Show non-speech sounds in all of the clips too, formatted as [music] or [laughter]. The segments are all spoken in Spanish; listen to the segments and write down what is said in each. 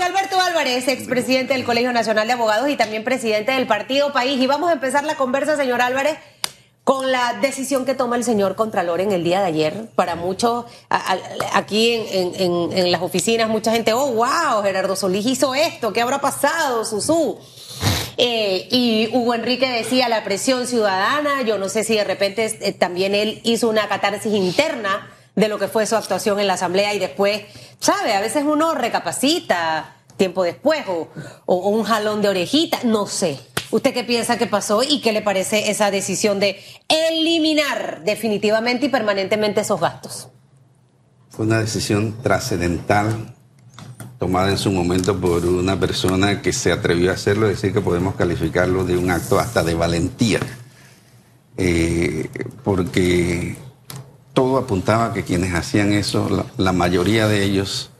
Alberto Álvarez, expresidente del Colegio Nacional de Abogados y también presidente del Partido País. Y vamos a empezar la conversa, señor Álvarez, con la decisión que toma el señor Contralor en el día de ayer. Para muchos, aquí en las oficinas, mucha gente, oh, wow, Gerardo Solís hizo esto, ¿qué habrá pasado, Susú? Eh, y Hugo Enrique decía la presión ciudadana, yo no sé si de repente eh, también él hizo una catarsis interna de lo que fue su actuación en la asamblea y después, sabe, a veces uno recapacita tiempo después o, o- un jalón de orejita, no sé. ¿Usted qué piensa que pasó y qué le parece esa decisión de eliminar definitivamente y permanentemente esos gastos? Fue una decisión trascendental tomada en su momento por una persona que se atrevió a hacerlo, es decir, que podemos calificarlo de un acto hasta de valentía, Eh, porque todo apuntaba a que quienes hacían eso, la, la mayoría de ellos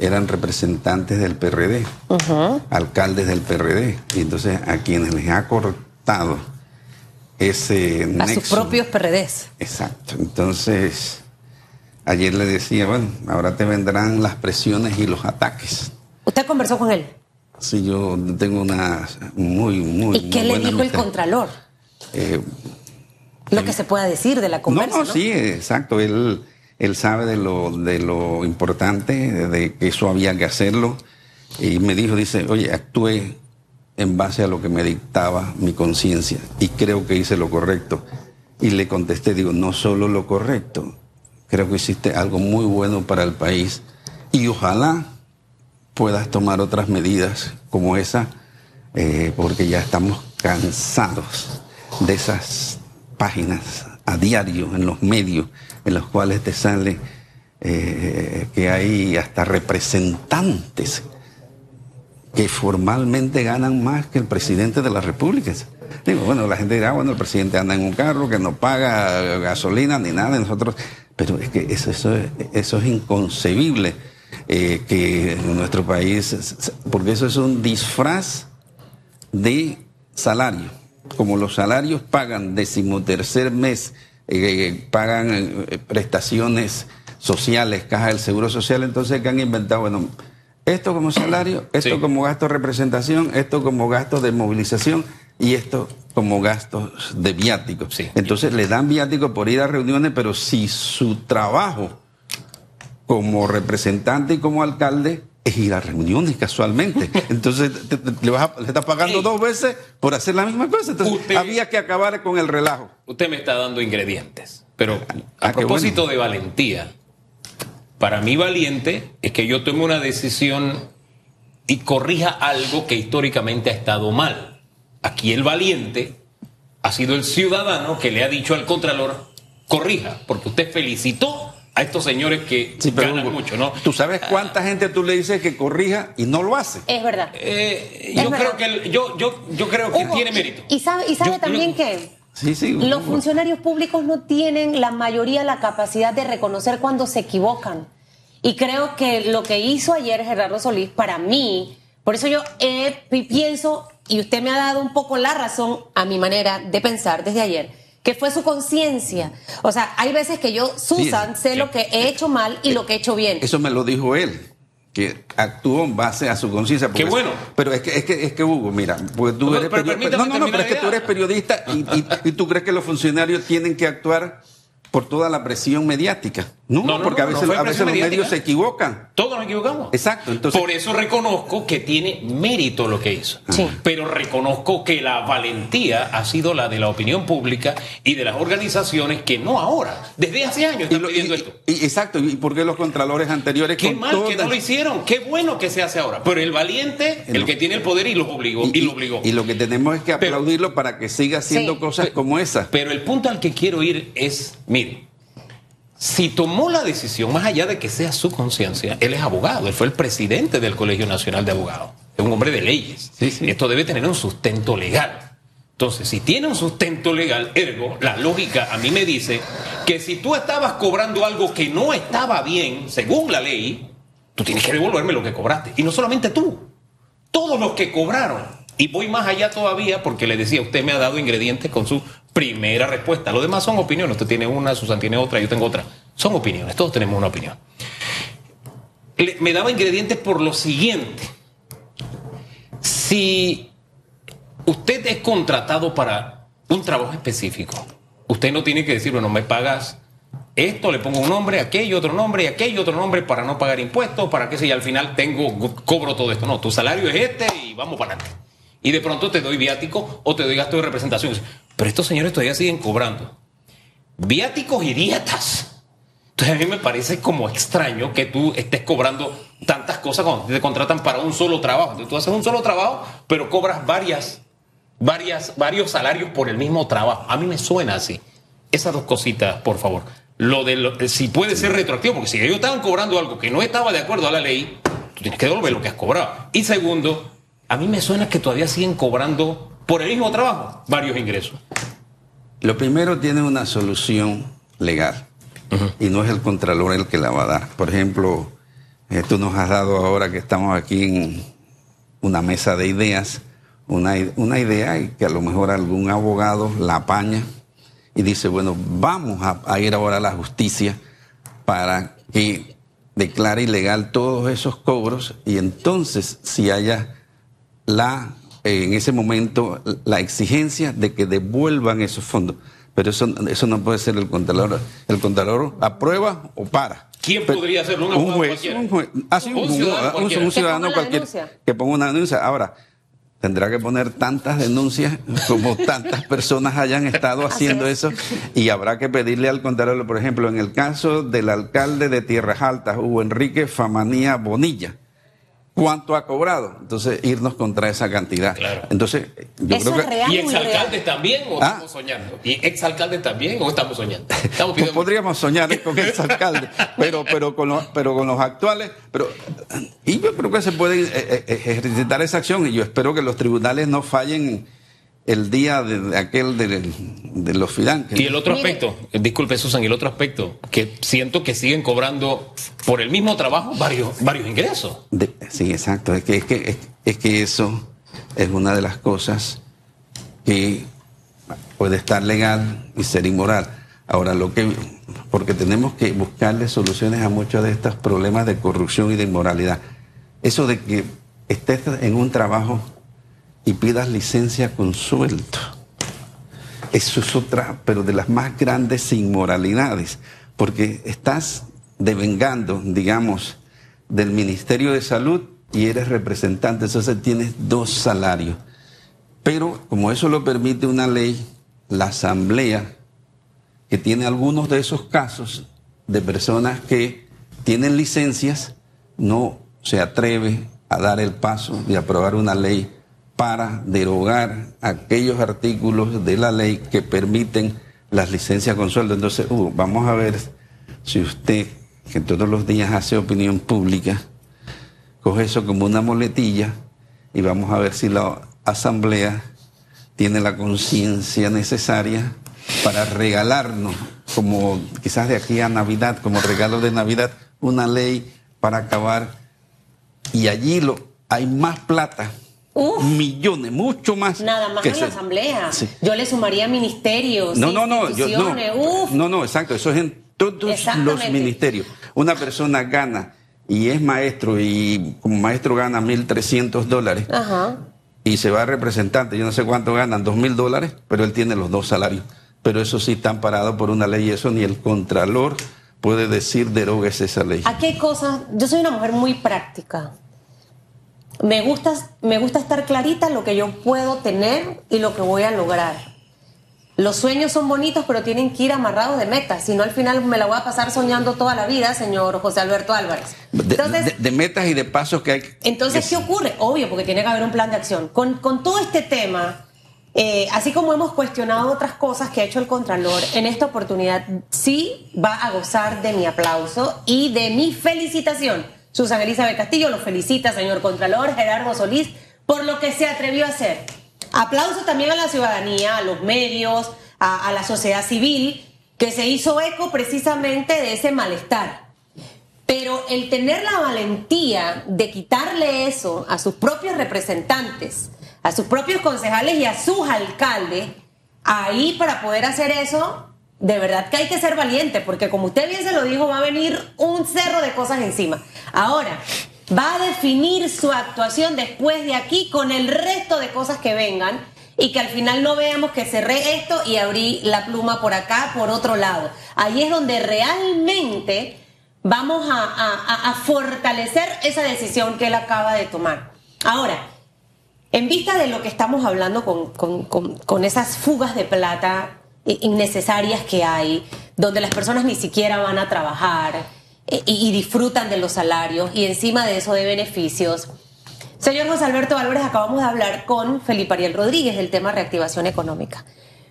eran representantes del PRD, alcaldes del PRD, y entonces a quienes les ha cortado ese A sus propios PRDs. Exacto. Entonces, ayer le decía, bueno, ahora te vendrán las presiones y los ataques. ¿Usted conversó con él? Sí, yo tengo una muy, muy. ¿Y qué muy le buena dijo el. Contralor? Eh, Lo que se pueda decir de la no, conversa. no, ¿no? sí, exacto. Él, él sabe de lo, de lo importante, de que eso había que hacerlo. Y me dijo, dice, oye, actué en base a lo que me dictaba mi conciencia y creo que hice lo correcto. Y le contesté, digo, no solo lo correcto, creo que hiciste algo muy bueno para el país y ojalá puedas tomar otras medidas como esa, eh, porque ya estamos cansados de esas páginas a diario en los medios en los cuales te sale eh, que hay hasta representantes que formalmente ganan más que el presidente de la República. Digo, bueno, la gente dirá, bueno, el presidente anda en un carro que no paga gasolina ni nada, nosotros, pero es que eso, eso, es- eso es inconcebible eh, que en nuestro país, porque eso es un disfraz de salario. Como los salarios pagan decimotercer mes, eh, pagan eh, prestaciones sociales, caja del seguro social, entonces que han inventado, bueno, esto como salario, [clears throat] esto Sí. como gasto de representación, esto como gasto de movilización y esto como gastos de viáticos. Sí. Entonces le dan viáticos por ir a reuniones, pero si su trabajo como representante y como alcalde es ir a reuniones casualmente. Entonces te- te- le, vas a- le estás pagando Ey. dos veces por hacer la misma cosa. Entonces Usted- había que acabar con el relajo. Usted me está dando ingredientes. Pero a Ah, qué propósito bueno. de valentía, para mí valiente es que yo tome una decisión y corrija algo que históricamente ha estado mal. Aquí el valiente ha sido el ciudadano que le ha dicho al Contralor, corrija, porque usted felicitó a estos señores que Sí, pero ganan mucho, ¿no? ¿Tú sabes cuánta gente tú le dices que corrija y no lo hace? Es verdad. Eh, Es yo, verdad. creo que el- yo, yo, yo creo que Hugo, tiene mérito. Y sabe, y sabe Yo- yo- también que Sí, sí. los Hugo. funcionarios públicos no tienen la mayoría la capacidad de reconocer cuando se equivocan. Y creo que lo que hizo ayer Gerardo Solís, para mí, por eso yo eh, pi- pienso, y usted me ha dado un poco la razón a mi manera de pensar desde ayer, que fue su conciencia. O sea, hay veces que yo, Susan, sé sí. lo que he hecho mal y lo que he hecho bien. Eso me lo dijo él, que actuó en base a su conciencia. porque- Qué bueno. Pero es que, es que, es que Hugo, mira, pues tú No, eres periodista. No, no, no, pero es que tú eres periodista y, y- y tú crees que los funcionarios tienen que actuar por toda la presión mediática. No, No, no, porque no, a veces, a los medios se equivocan. Todos nos equivocamos. Exacto, entonces- Por eso reconozco que tiene mérito lo que hizo. Sí. Pero reconozco que la valentía ha sido la de la opinión pública y de las organizaciones que no ahora, desde hace años Y están lo- pidiendo y- esto. y- exacto, ¿y por qué los contralores anteriores Qué con mal que no lo hicieron, qué bueno que se hace ahora. Pero el valiente, el que tiene el poder y los obligó. Y, lo obligó. y lo que tenemos es que Pero- aplaudirlo para que siga haciendo Sí. cosas como esa. Pero el punto al que quiero ir es, mire, si tomó la decisión, más allá de que sea su conciencia, él es abogado, él fue el presidente del Colegio Nacional de Abogados, es un hombre de leyes. Sí, sí. Esto debe tener un sustento legal. Entonces, si tiene un sustento legal, ergo, la lógica a mí me dice que si tú estabas cobrando algo que no estaba bien, según la ley, tú tienes que devolverme lo que cobraste. Y no solamente tú, todos los que cobraron. Y voy más allá todavía porque le decía, usted me ha dado ingredientes con su primera respuesta. Lo demás son opiniones. Usted tiene una, Susan tiene otra, yo tengo otra. Son opiniones, todos tenemos una opinión. me daba ingredientes por lo siguiente. Si usted es contratado para un trabajo específico, usted no tiene que decir, bueno, me pagas esto, le pongo un nombre, aquello otro nombre aquello otro nombre para no pagar impuestos, para que si al final tengo, cobro todo esto. No, tu salario es este y vamos para adelante. Y de pronto te doy viático o te doy gasto de representación. Pero estos señores todavía siguen cobrando. Viáticos y dietas. Entonces a mí me parece como extraño que tú estés cobrando tantas cosas cuando te contratan para un solo trabajo. Entonces tú haces un solo trabajo, pero cobras varias, varias, varios salarios por el mismo trabajo. A mí me suena así. Esas dos cositas, por favor. Lo de lo- si puede ser retroactivo, porque si ellos estaban cobrando algo que no estaba de acuerdo a la ley, tú tienes que devolver lo que has cobrado. Y segundo, a mí me suena que todavía siguen cobrando por el mismo trabajo varios ingresos. Lo primero tiene una solución legal y no es el contralor el que la va a dar. Por ejemplo, eh, tú nos has dado ahora que estamos aquí en una mesa de ideas, una, una idea y que a lo mejor algún abogado la apaña y dice, bueno, vamos a, a ir ahora a la justicia para que declare ilegal todos esos cobros y entonces si haya la en ese momento la exigencia de que devuelvan esos fondos. Pero eso, eso no puede ser el contralor. El contralor aprueba o para. ¿Quién Pero- podría hacerlo? Un Un juez, cualquiera. un juez. Así, Un un, ciudadano un- cualquiera. un ciudadano que ponga una denuncia. Ahora, tendrá que poner tantas denuncias como tantas personas hayan estado haciendo eso y habrá que pedirle al contralor, por ejemplo, en el caso del alcalde de Tierras Altas, Hugo Enrique Famanía Bonilla, ¿cuánto ha cobrado? Entonces, irnos contra esa cantidad. Claro. Entonces, yo Eso creo es que... real. ¿Y exalcaldes también o Ah. estamos soñando? ¿Y exalcaldes también o estamos soñando? Estamos Pues pidiendo... podríamos soñar con [laughs] el alcalde, pero, pero, con los, pero con los actuales, pero y yo creo que se puede eh, eh, ejercitar esa acción y yo espero que los tribunales no fallen el día de, de aquel de, de los fidanques. Y el otro Mire. aspecto, eh, disculpe Susan, y el otro aspecto, que siento que siguen cobrando por el mismo trabajo varios, varios ingresos. De- sí, exacto. Es que, es, que, es, es que eso es una de las cosas que puede estar legal y ser inmoral. Ahora, lo que. Porque tenemos que buscarle soluciones a muchos de estos problemas de corrupción y de inmoralidad. Eso de que estés en un trabajo y pidas licencia con sueldo. Eso es otra, pero de las más grandes inmoralidades, porque estás devengando, digamos, del Ministerio de Salud y eres representante, entonces tienes dos salarios. Pero como eso lo permite una ley, la Asamblea, que tiene algunos de esos casos de personas que tienen licencias, no se atreve a dar el paso de aprobar una ley para derogar aquellos artículos de la ley que permiten las licencias con sueldo. Entonces, vamos a ver si usted, que todos los días hace opinión pública, coge eso como una moletilla y vamos a ver si la asamblea tiene la conciencia necesaria para regalarnos, como quizás de aquí a Navidad, como regalo de Navidad, una ley para acabar. Y allí lo, hay más plata, Uf. millones, mucho más. Nada más que en se- la asamblea. Sí. Yo le sumaría ministerios, No, no, no, yo, no. Uf. no, no, exacto, eso es en todos los ministerios. Una persona gana y es maestro y como maestro gana 1.300 dólares Ajá. y se va a representante, yo no sé cuánto ganan, 2.000 dólares, pero él tiene los dos salarios. Pero eso sí está amparado por una ley y eso ni el contralor puede decir derogues esa ley. Aquí hay cosas. Yo soy una mujer muy práctica. Me gusta, me gusta estar clarita lo que yo puedo tener y lo que voy a lograr. Los sueños son bonitos, pero tienen que ir amarrados de metas. Si no, al final me la voy a pasar soñando toda la vida, señor José Alberto Álvarez. De, Entonces, de- de metas y de pasos que hay. que- entonces, ¿qué ocurre? Obvio, porque tiene que haber un plan de acción. Con, con todo este tema, eh, así como hemos cuestionado otras cosas que ha hecho el Contralor, en esta oportunidad sí va a gozar de mi aplauso y de mi felicitación. Susan Elizabeth Castillo lo felicita, señor Contralor, Gerardo Solís, por lo que se atrevió a hacer. Aplauso también a la ciudadanía, a los medios, a, a la sociedad civil, que se hizo eco precisamente de ese malestar. Pero el tener la valentía de quitarle eso a sus propios representantes, a sus propios concejales y a sus alcaldes, ahí para poder hacer eso, de verdad que hay que ser valiente, porque como usted bien se lo dijo, va a venir un cerro de cosas encima. Ahora, va a definir su actuación después de aquí con el resto de cosas que vengan y que al final no veamos que cerré esto y abrí la pluma por acá, por otro lado. Ahí es donde realmente vamos a, fortalecer esa decisión que él acaba de tomar. Ahora, en vista de lo que estamos hablando con esas fugas de plata innecesarias que hay, donde las personas ni siquiera van a trabajar eh, y, disfrutan de los salarios y encima de eso de beneficios. Señor José Alberto Álvarez, acabamos de hablar con Felipe Ariel Rodríguez del tema reactivación económica.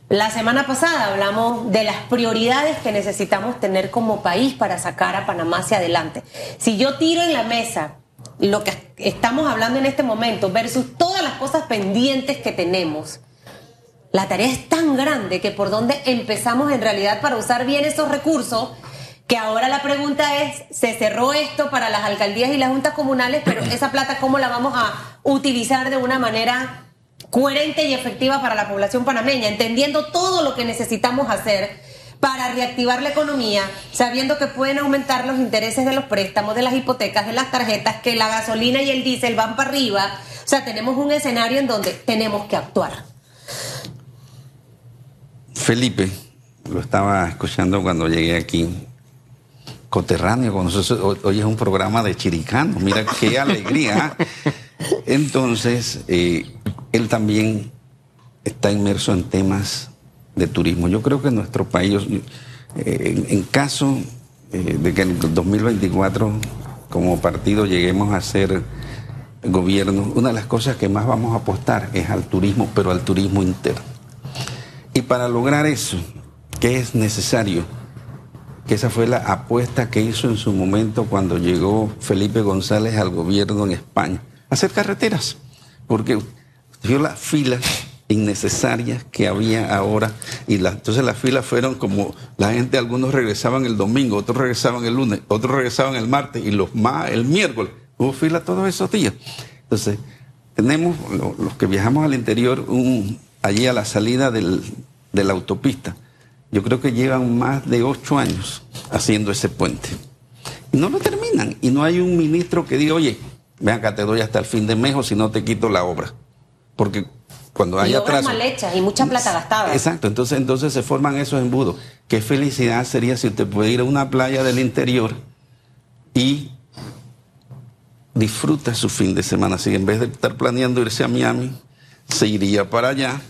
La semana pasada hablamos de las prioridades que necesitamos tener como país para sacar a Panamá hacia adelante. Si yo tiro en la mesa lo que estamos hablando en este momento versus todas las cosas pendientes que tenemos, la tarea es tan grande que por dónde empezamos en realidad para usar bien esos recursos, que ahora la pregunta es, se cerró esto para las alcaldías y las juntas comunales, pero esa plata cómo la vamos a utilizar de una manera coherente y efectiva para la población panameña, entendiendo todo lo que necesitamos hacer para reactivar la economía, sabiendo que pueden aumentar los intereses de los préstamos, de las hipotecas, de las tarjetas, que la gasolina y el diésel van para arriba. O sea, tenemos un escenario en donde tenemos que actuar. Felipe, lo estaba escuchando cuando llegué aquí, coterráneo, hoy es un programa de chiricano, mira qué [laughs] alegría. Entonces, eh, él también está inmerso en temas de turismo. Yo creo que en nuestro país, eh, en, caso eh, de que en el 2024 como partido lleguemos a ser gobierno, una de las cosas que más vamos a apostar es al turismo, pero al turismo interno. Y para lograr eso, ¿qué es necesario? Que esa fue la apuesta que hizo en su momento cuando llegó Felipe González al gobierno en España. Hacer carreteras. Porque vio las filas innecesarias que había ahora y entonces las filas fueron como la gente algunos regresaban el domingo otros regresaban el lunes otros regresaban el martes y los más el miércoles hubo fila todos esos días entonces tenemos los que viajamos al interior un allí a la salida de la autopista. Yo creo que llevan más de ocho años haciendo ese puente. Y no lo terminan. Y no hay un ministro que diga, oye, ven acá, te doy hasta el fin de mes o si no te quito la obra. Porque cuando hay atraso... mal hechas y mucha plata gastada. Exacto, entonces, entonces se forman esos embudos. Qué felicidad sería si usted puede ir a una playa del interior y disfruta su fin de semana. Si en vez de estar planeando irse a Miami, se iría para allá.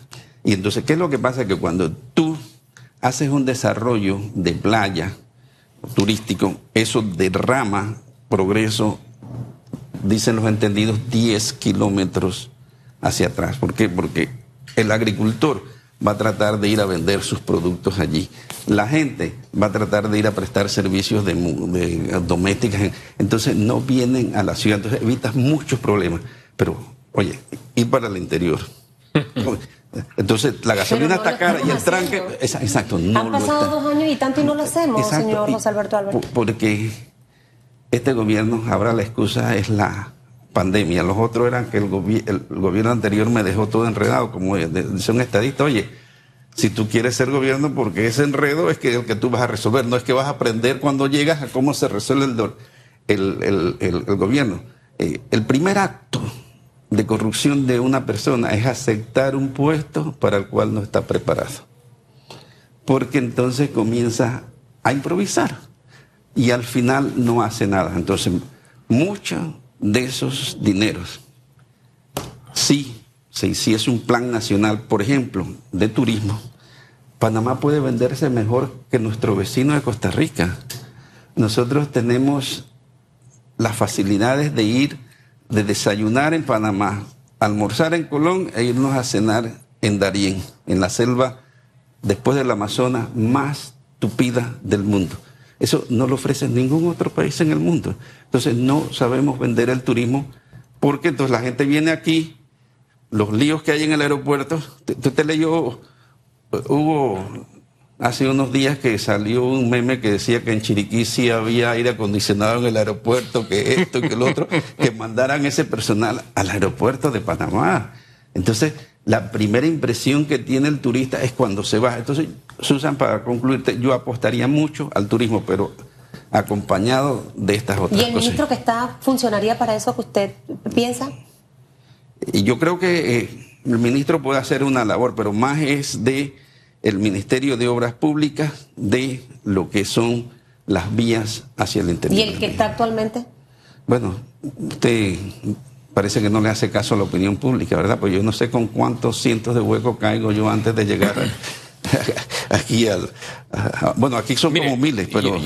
Y entonces, ¿qué es lo que pasa? Que cuando tú haces un desarrollo de playa turístico, eso derrama progreso, dicen los entendidos, 10 kilómetros hacia atrás. ¿Por qué? Porque el agricultor va a tratar de ir a vender sus productos allí. La gente va a tratar de ir a prestar servicios de, de domésticas. Entonces no vienen a la ciudad. Entonces evitas muchos problemas. Pero Oye, ir para el interior. [laughs] Entonces, la gasolina está cara y el tranque. exacto, no Han pasado dos años y tanto y no lo hacemos, señor José Alberto Álvarez. Porque este gobierno, ahora la excusa es la pandemia. Los otros eran que el, gobierno anterior me dejó todo enredado, como dice un estadista. Oye, si tú quieres ser gobierno, porque ese enredo es que el que tú vas a resolver, no es que vas a aprender cuando llegas a cómo se resuelve el, el gobierno. Eh, el primer acto de corrupción de una persona es aceptar un puesto para el cual no está preparado. Porque entonces comienza a improvisar y al final no hace nada. Entonces, muchos de esos dineros, si se hiciese un plan nacional, por ejemplo, de turismo, Panamá puede venderse mejor que nuestro vecino de Costa Rica. Nosotros tenemos las facilidades de ir de desayunar en Panamá, almorzar en Colón e irnos a cenar en Darién, en la selva después del Amazonas más tupida del mundo. Eso no lo ofrece ningún otro país en el mundo. Entonces no sabemos vender el turismo porque entonces la gente viene aquí, los líos que hay en el aeropuerto, usted te leyó, hubo hace unos días que salió un meme que decía que en Chiriquí sí había aire acondicionado en el aeropuerto, que esto, que el otro, que mandaran ese personal al aeropuerto de Panamá. Entonces, la primera impresión que tiene el turista es cuando se va. Entonces, Susan, para concluirte, yo apostaría mucho al turismo, pero acompañado de estas otras ¿Y el cosas. ministro que está funcionaría para eso que usted piensa? Y yo creo que eh, el ministro puede hacer una labor, pero más es de el Ministerio de Obras Públicas, de lo que son las vías hacia el interior. ¿Y el que está actualmente? Bueno, usted parece que no le hace caso a la opinión pública, ¿verdad? Pues yo no sé con cuántos cientos de huecos caigo yo antes de llegar [laughs] aquí al... a- bueno, aquí son Mire, como miles, pero...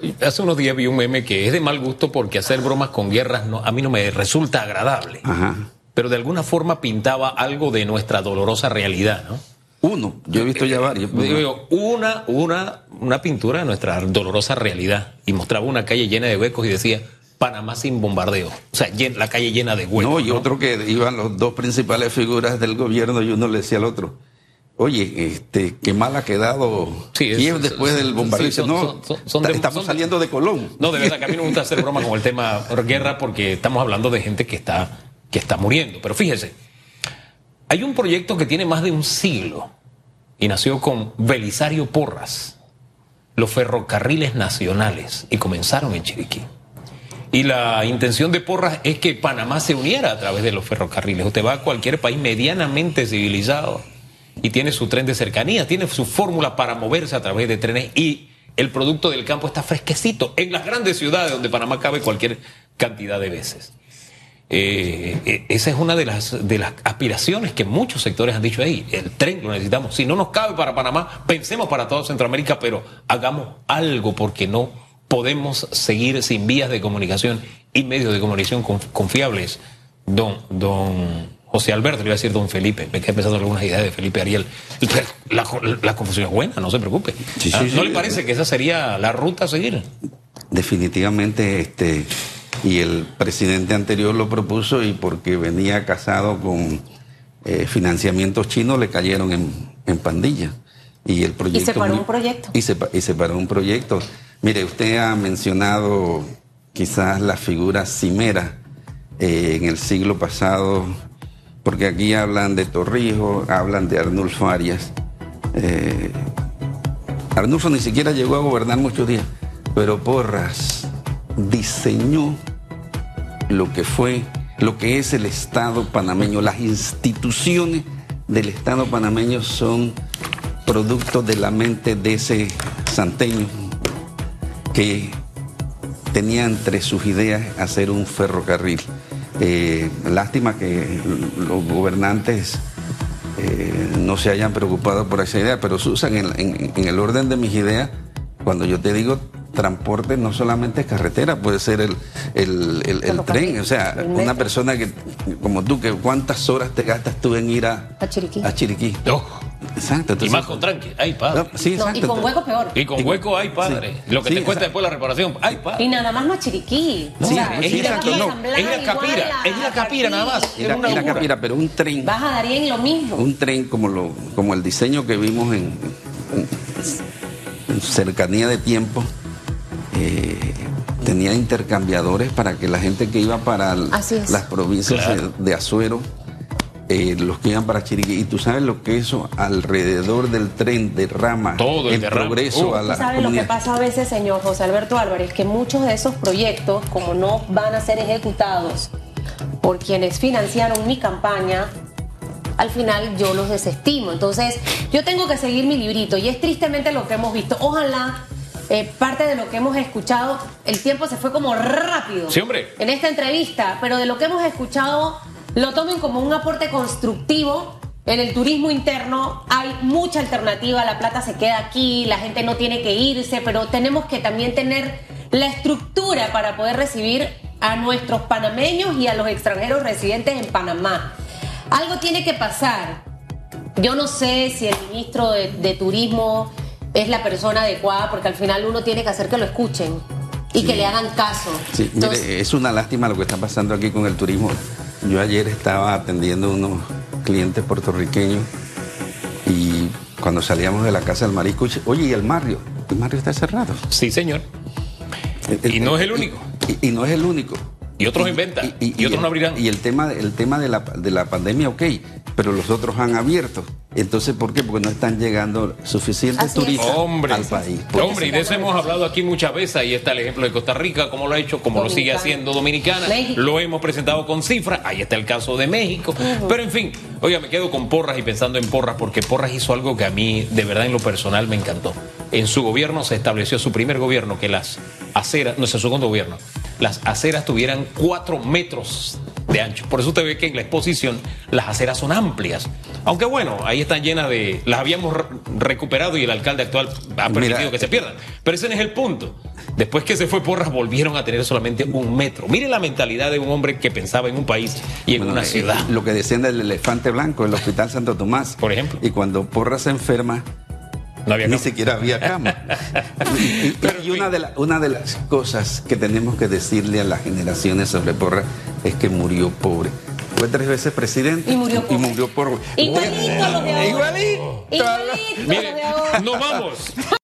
y- hace unos días vi un meme que es de mal gusto porque hacer bromas con guerras no, a mí no me resulta agradable. Ajá. Pero de alguna forma pintaba algo de nuestra dolorosa realidad, ¿no? Uno, yo he visto ya varios. Digo una, una, una pintura de nuestra dolorosa realidad y mostraba una calle llena de huecos y decía Panamá sin bombardeo. O sea, la calle llena de huecos. No, y ¿no? otro que iban los dos principales figuras del gobierno y uno le decía al otro, oye, este, qué mal ha quedado Sí, es- Kiev es- después del bombardeo. sí, Dice, son- no, son- son- son ta- de- estamos saliendo de Colón. No, de verdad que a mí no me gusta hacer bromas con el tema guerra porque estamos hablando de gente que está, que está muriendo. Pero fíjese, hay un proyecto que tiene más de un siglo y nació con Belisario Porras, los ferrocarriles nacionales, y comenzaron en Chiriquí. Y la intención de Porras es que Panamá se uniera a través de los ferrocarriles. Usted va a cualquier país medianamente civilizado y tiene su tren de cercanía, tiene su fórmula para moverse a través de trenes y el producto del campo está fresquecito en las grandes ciudades donde Panamá cabe cualquier cantidad de veces. Eh, eh, esa es una de las, de las aspiraciones que muchos sectores han dicho ahí. El tren lo necesitamos. Si no nos cabe para Panamá, pensemos para toda Centroamérica, pero hagamos algo porque no podemos seguir sin vías de comunicación y medios de comunicación conf- confiables. Don, don José Alberto, le iba a decir don Felipe, me quedé pensando en algunas ideas de Felipe Ariel. La, la confusión es buena, no se preocupe. Sí, sí, Ah, ¿No sí. le parece que esa sería la ruta a seguir? Definitivamente, este, y el presidente anterior lo propuso y porque venía casado con eh, financiamientos chinos le cayeron en, en pandilla. Y el proyecto. se paró un proyecto. Y se, y se paró un proyecto. Mire, usted ha mencionado quizás la figura cimera eh, en el siglo pasado, porque aquí hablan de Torrijos, hablan de Arnulfo Arias. Eh, Arnulfo ni siquiera llegó a gobernar muchos días, pero Porras diseñó lo que fue, lo que es el Estado panameño. Las instituciones del Estado panameño son producto de la mente de ese santeño que tenía entre sus ideas hacer un ferrocarril. Eh, lástima que los gobernantes eh, no se hayan preocupado por esa idea, pero Susan, en, en- en el orden de mis ideas, cuando yo te digo transporte, no solamente es carretera, puede ser el, el- el- tren. O sea, una persona que, como tú, que cuántas horas te gastas tú en ir a, A Chiriquí. A Chiriquí. No. Exacto. Y más con tranqui. Ay, padre. No, sí, No, exacto. y con hueco peor. Y con hueco, ay, padre. Sí. Lo que Sí, te cuesta exacto. después la reparación, ay, Y nada más no a Chiriquí. No, o sea, es ir aquí es a Capira, a es ir a Capira nada más. Ir a-. Capira, pero un tren. Vas a Darien lo mismo. un tren como lo como el diseño que vimos en, en- en cercanía de tiempo eh, tenía intercambiadores para que la gente que iba para las provincias Claro. de, Azuero eh, los que iban para Chiriquí y tú sabes lo que eso alrededor del tren derrama Todo el progreso Uh. a la ¿Usted sabe lo que comunidad. pasa a veces, señor José Alberto Álvarez? Que muchos de esos proyectos, como no van a ser ejecutados por quienes financiaron mi campaña, al final yo los desestimo. Entonces, yo tengo que seguir mi librito y es tristemente lo que hemos visto. Ojalá eh, parte de lo que hemos escuchado, el tiempo se fue como rápido Sí, hombre. en esta entrevista, pero de lo que hemos escuchado lo tomen como un aporte constructivo. En el turismo interno hay mucha alternativa, la plata se queda aquí, la gente no tiene que irse, pero tenemos que también tener la estructura para poder recibir a nuestros panameños y a los extranjeros residentes en Panamá. Algo tiene que pasar. Yo no sé si el ministro de, de Turismo es la persona adecuada, porque al final uno tiene que hacer que lo escuchen y que le hagan caso. Sí, mire, es una lástima lo que está pasando aquí con el turismo. Yo ayer estaba atendiendo unos clientes puertorriqueños y cuando salíamos de la casa del marisco, oye, ¿y el Mario? El Mario está cerrado. Sí, señor. Y no es el único. Y, y no es el único. Y otros inventan. Y, otros no abrirán. Y el tema, el tema de, la, de la pandemia, ok, pero los otros han abierto. Entonces, ¿por qué? Porque no están llegando suficientes turistas al país. Hombre, y de eso hemos hablado aquí muchas veces. Ahí está el ejemplo de Costa Rica, cómo lo ha hecho, cómo lo sigue haciendo Dominicana. Lo hemos presentado con cifras. Ahí está el caso de México. Pero en fin, oiga, me quedo con Porras y pensando en Porras, porque Porras hizo algo que a mí, de verdad, en lo personal me encantó. En su gobierno se estableció su primer gobierno que las aceras, no es su segundo gobierno, las aceras tuvieran cuatro metros de ancho. Por eso usted ve que en la exposición las aceras son amplias. Aunque bueno, ahí están llenas de... Las habíamos recuperado y el alcalde actual ha permitido que se pierdan. Pero ese no es el punto. Después que se fue Porras, volvieron a tener solamente un metro. Mire la mentalidad de un hombre que pensaba en un país y en una eh, ciudad. Lo que decían del elefante blanco, el Hospital Santo Tomás. Por ejemplo. Y cuando Porras se enferma, ni siquiera había cama. [laughs] y, una, de una de las cosas que tenemos que decirle a las generaciones sobre Porras es que murió pobre. Fue tres veces presidente y murió pobre. Y murió Igualito, Igualito. Igualito. Mire, nos vamos.